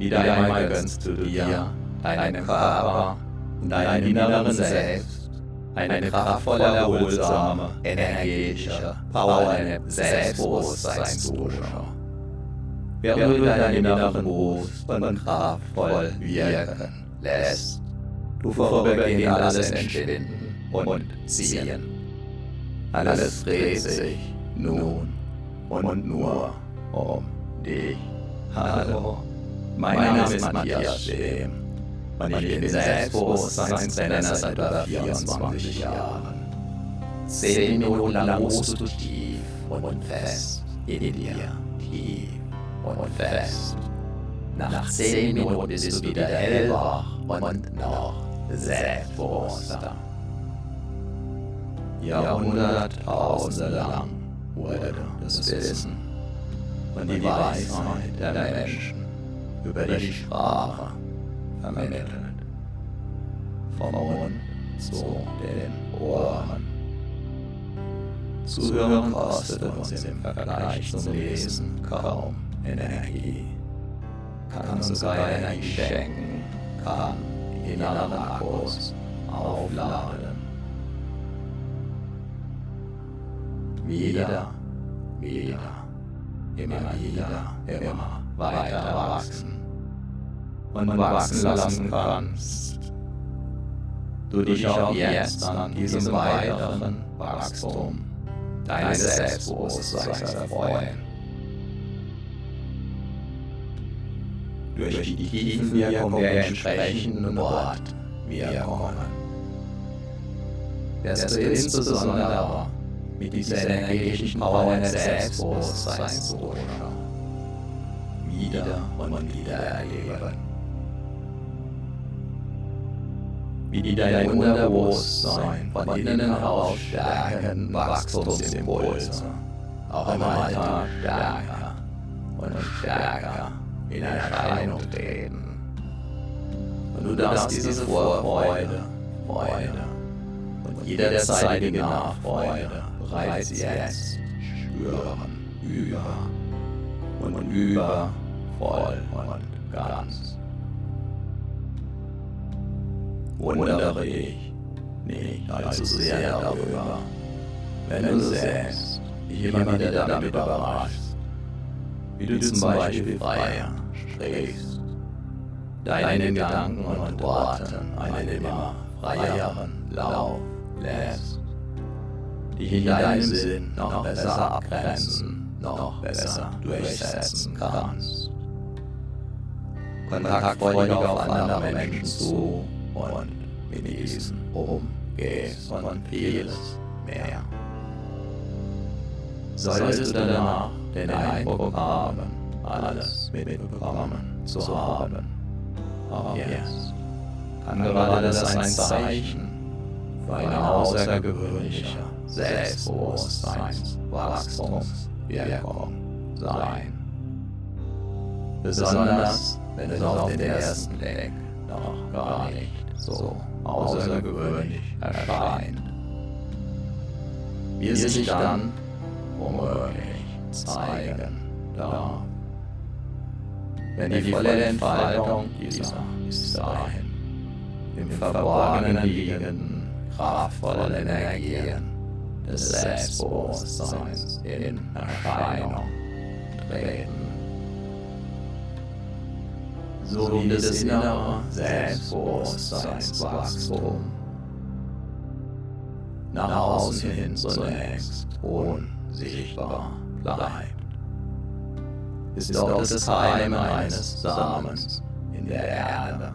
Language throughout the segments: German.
Wieder einmal gönnst du dir, deinem Körper und deinem inneren Selbst eine kraftvolle, erholsame, energetische, powernde Selbstbewusstseinsdusche. Während du deinen inneren Brust und kraftvoll wirken lässt, du vorübergehend alles entschwinden und ziehen. Alles dreht sich nun und nur um dich. Hallo, mein Name ist Matthias Schem und ich bin Selbstbewusstseinstrainer seit über 24 Jahren. Zehn Minuten lang ruhst du tief und fest in dir, tief und fest. Nach zehn Minuten bist du wieder hellwach und noch selbstbewusster. Jahrhunderttausende lang wurde das Wissen. Und die Weisheit der Menschen über die Sprache vermittelt. Vom Mund zu den Ohren. Zuhören kostet uns im Vergleich zum Lesen kaum Energie. Kann uns sogar Energie schenken, kann innere Akkus aufladen. Wieder, wieder, immer wieder, immer weiter wachsen. und wachsen lassen kannst. Du dich auch jetzt an diesem weiteren Wachstum deines Selbstbewusstseins erfreuen. Durch die Tiefenwirkung der entsprechenden Wortwirkungen wirst du insbesondere mit dieser energetischen Power des Selbstbewusstseins wieder und wieder erleben. wie die dein Unterbewusstsein von innen heraus stärken Wachstumsimpulse auch im Alltag stärker und stärker in Erscheinung treten. Und du darfst diese Vorfreude, Freude und jederzeitige Nachfreude bereits jetzt. Spüren, über. Und über, voll und ganz. wundere ich nicht allzu sehr darüber, wenn du selbst wieder damit überraschst, wie du zum Beispiel freier sprichst, deinen Gedanken und Worten einen immer freieren Lauf lässt, dich in deinem Sinn noch besser abgrenzen, noch besser durchsetzen kannst. Kontaktfreudig auf andere Menschen zu und mit diesen umgehst und vieles mehr. Solltest du danach den Eindruck haben, alles mitbekommen zu haben, auch jetzt kann gerade das ein Zeichen für eine außergewöhnliche Selbstbewusstseinswachstumswirkung sein. Besonders wenn es auf den ersten Blick noch gar nicht so außergewöhnlich erscheint. Wie es sich dann womöglich zeigen darf. Wenn die volle Entfaltung dieser bis dahin im Verborgenen liegenden kraftvollen Energien des Selbstbewusstseins in Erscheinung treten sowie das innere Selbstbewusstseinswachstum. Nach außen hin zunächst unsichtbar bleibt. Ist doch das Heim eines Samens in der Erde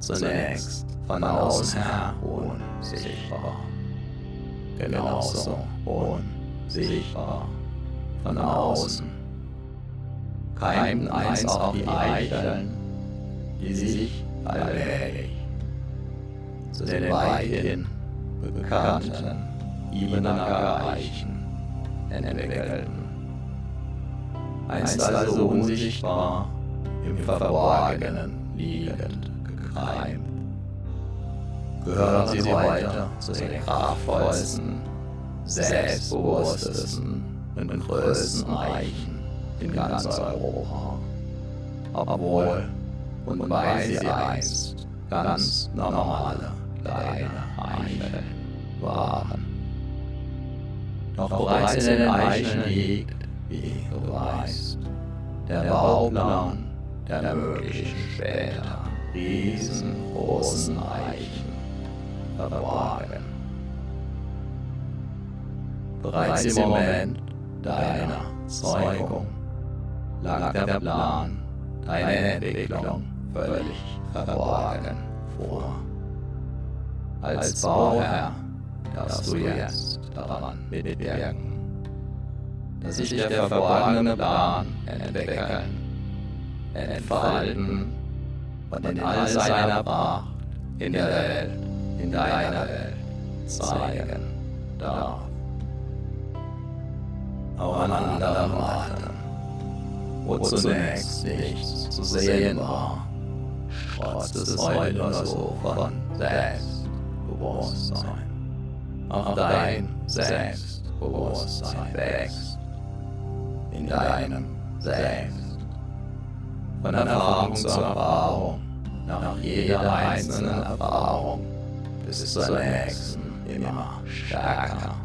zunächst von außen her unsichtbar. Genauso unsichtbar von außen keimten einst auch die Eicheln die sich allmählich zu den weithin bekannten Ibenacker Eichen entwickelten. Einst also unsichtbar im Verborgenen liegend gekreimt, gehören sie weiter zu den kraftvollsten, selbstbewusstesten und größten Eichen in ganz Europa. Obwohl und weil sie einst ganz normale kleine Eichel waren. Doch bereits in den Eicheln liegt, wie du weißt, der Bauplan der möglichen später riesengroßen Eichen verborgen. Bereits im Moment deiner Zeugung lag der Plan deiner Entwicklung völlig verborgen vor. Als Bauherr darfst du jetzt daran mitwirken, dass sich der verborgene Plan entwickeln, entfalten und in all seiner Pracht in der Welt, in deiner Welt zeigen darf. Auch an anderen Orten, wo zunächst nichts zu sehen war, trotz des heute so von Selbstbewusstsein. Auch dein Selbstbewusstsein wächst in deinem Selbst. Von Erfahrung zu Erfahrung, nach jeder einzelnen Erfahrung, bis zur nächsten immer stärker.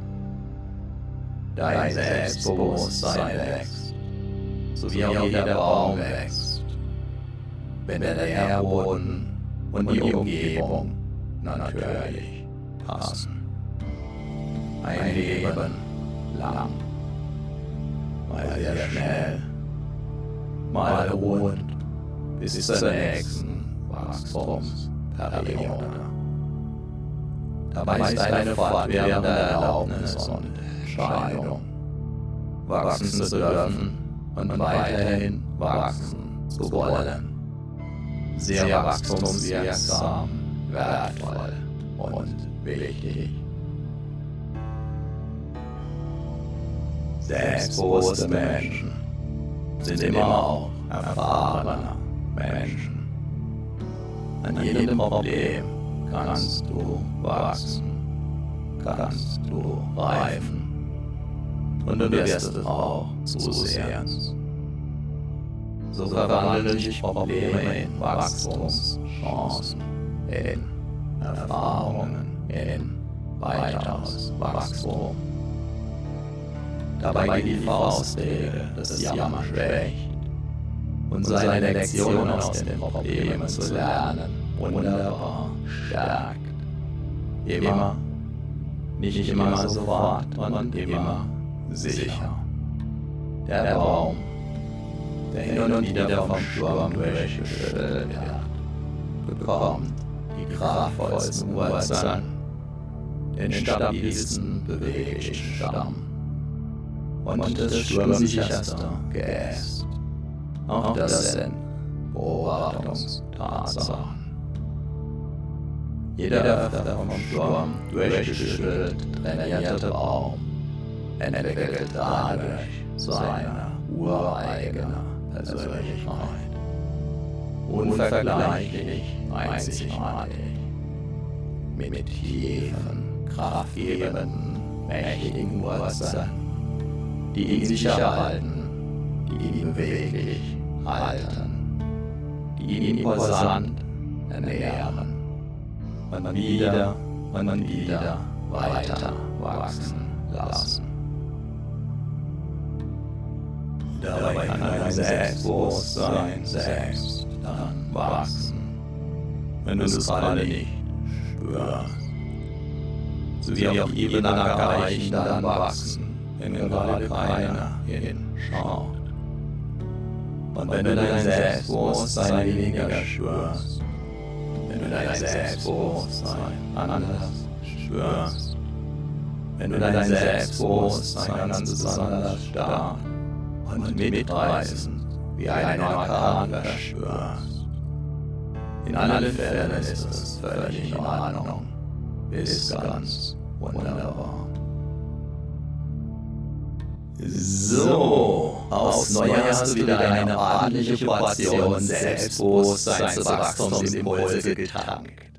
Dein Selbstbewusstsein wächst, so wie auch jeder Baum wächst, wenn der Nährboden und die Umgebung natürlich passen. Ein Leben lang, mal sehr schnell, mal ruhend, bis zur nächsten Wachstumsperiode. Dabei ist eine fortwährende Erlaubnis und Entscheidung, wachsen zu dürfen und weiterhin wachsen zu wollen. Sehr wachstumswirksam, wertvoll und wichtig. Selbstbewusste Menschen sind immer auch erfahrene Menschen. An jedem Problem kannst du wachsen, kannst du reifen und du wirst es auch zusehends. So verwandeln sich Probleme in Wachstumschancen, in Erfahrungen, in weiteres Wachstum. Dabei geht die Faustregel des Jammer schwächt und seine Lektion aus den Problemen zu lernen wunderbar stärkt. Immer, nicht immer sofort und immer sicher. Der Baum, der hin und wieder vom Sturm durchgeschüttelt wird, bekommt die kraftvollsten Wurzeln, den stabilsten beweglichen Stamm und das sturmsicherste Geäst. Auch das sind Beobachtungstatsachen. Jeder vom Sturm durchgeschüttelt trainierte Baum entwickelt dadurch seine ureigene Persönlichkeit. Unvergleichlich einzigartig. Mit tiefen, kraftgebenden, mächtigen Wurzeln, die ihn sicher halten, die ihn beweglich halten, die ihn imposant ernähren und wieder und wieder weiter wachsen lassen. Dabei kann dein Selbstbewusstsein selbst dann wachsen, wenn du es gerade nicht spürst. So wie auch Ebenackereichen dann wachsen, wenn gerade keiner hinschaut. Und wenn du dein Selbstbewusstsein weniger spürst, du dein Selbstbewusstsein anders spürst, wenn du dein Selbstbewusstsein ganz besonders stark und mitreißend wie ein Orkan verspürst. In allen Fällen ist es völlig in Ordnung, ist ganz wunderbar. So, aufs Neue hast du wieder eine ordentliche Portion Selbstbewusstseinswachstumsimpulse getankt.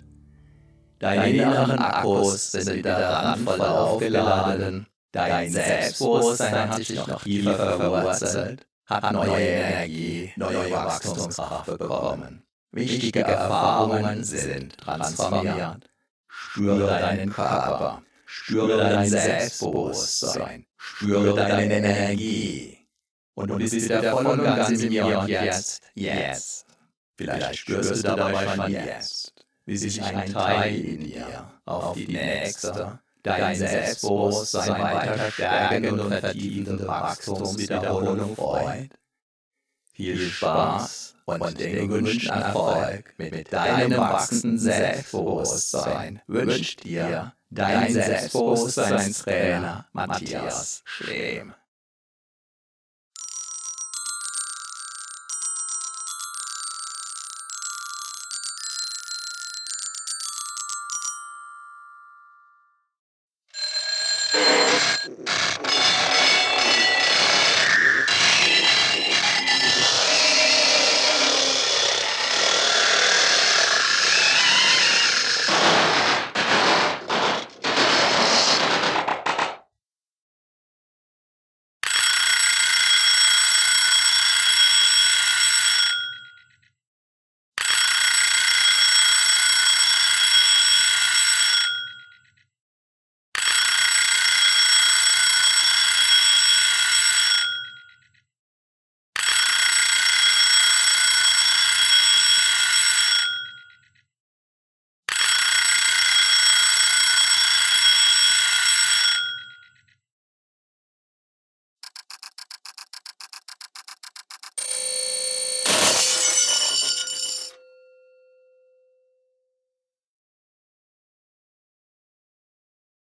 Deine inneren Akkus sind wieder randvoll aufgeladen. Dein Selbstbewusstsein hat sich noch tiefer verwurzelt, hat neue Energie, neue Wachstumskraft bekommen. Wichtige Erfahrungen sind transformiert. Spüre deinen Körper, spüre dein Selbstbewusstsein, spüre deine Energie. Und du bist wieder voll und ganz im Hier und Jetzt, jetzt. Vielleicht spürst du dabei schon jetzt, wie sich ein Teil in dir auf die nächste, dein Selbstbewusstsein weiter stärkende und vertiefende Wachstumswiederholung freut. Viel Spaß und den gewünschten Erfolg mit deinem wachsenden Selbstbewusstsein wünscht dir dein Selbstbewusstseinstrainer Matthias Schlehm.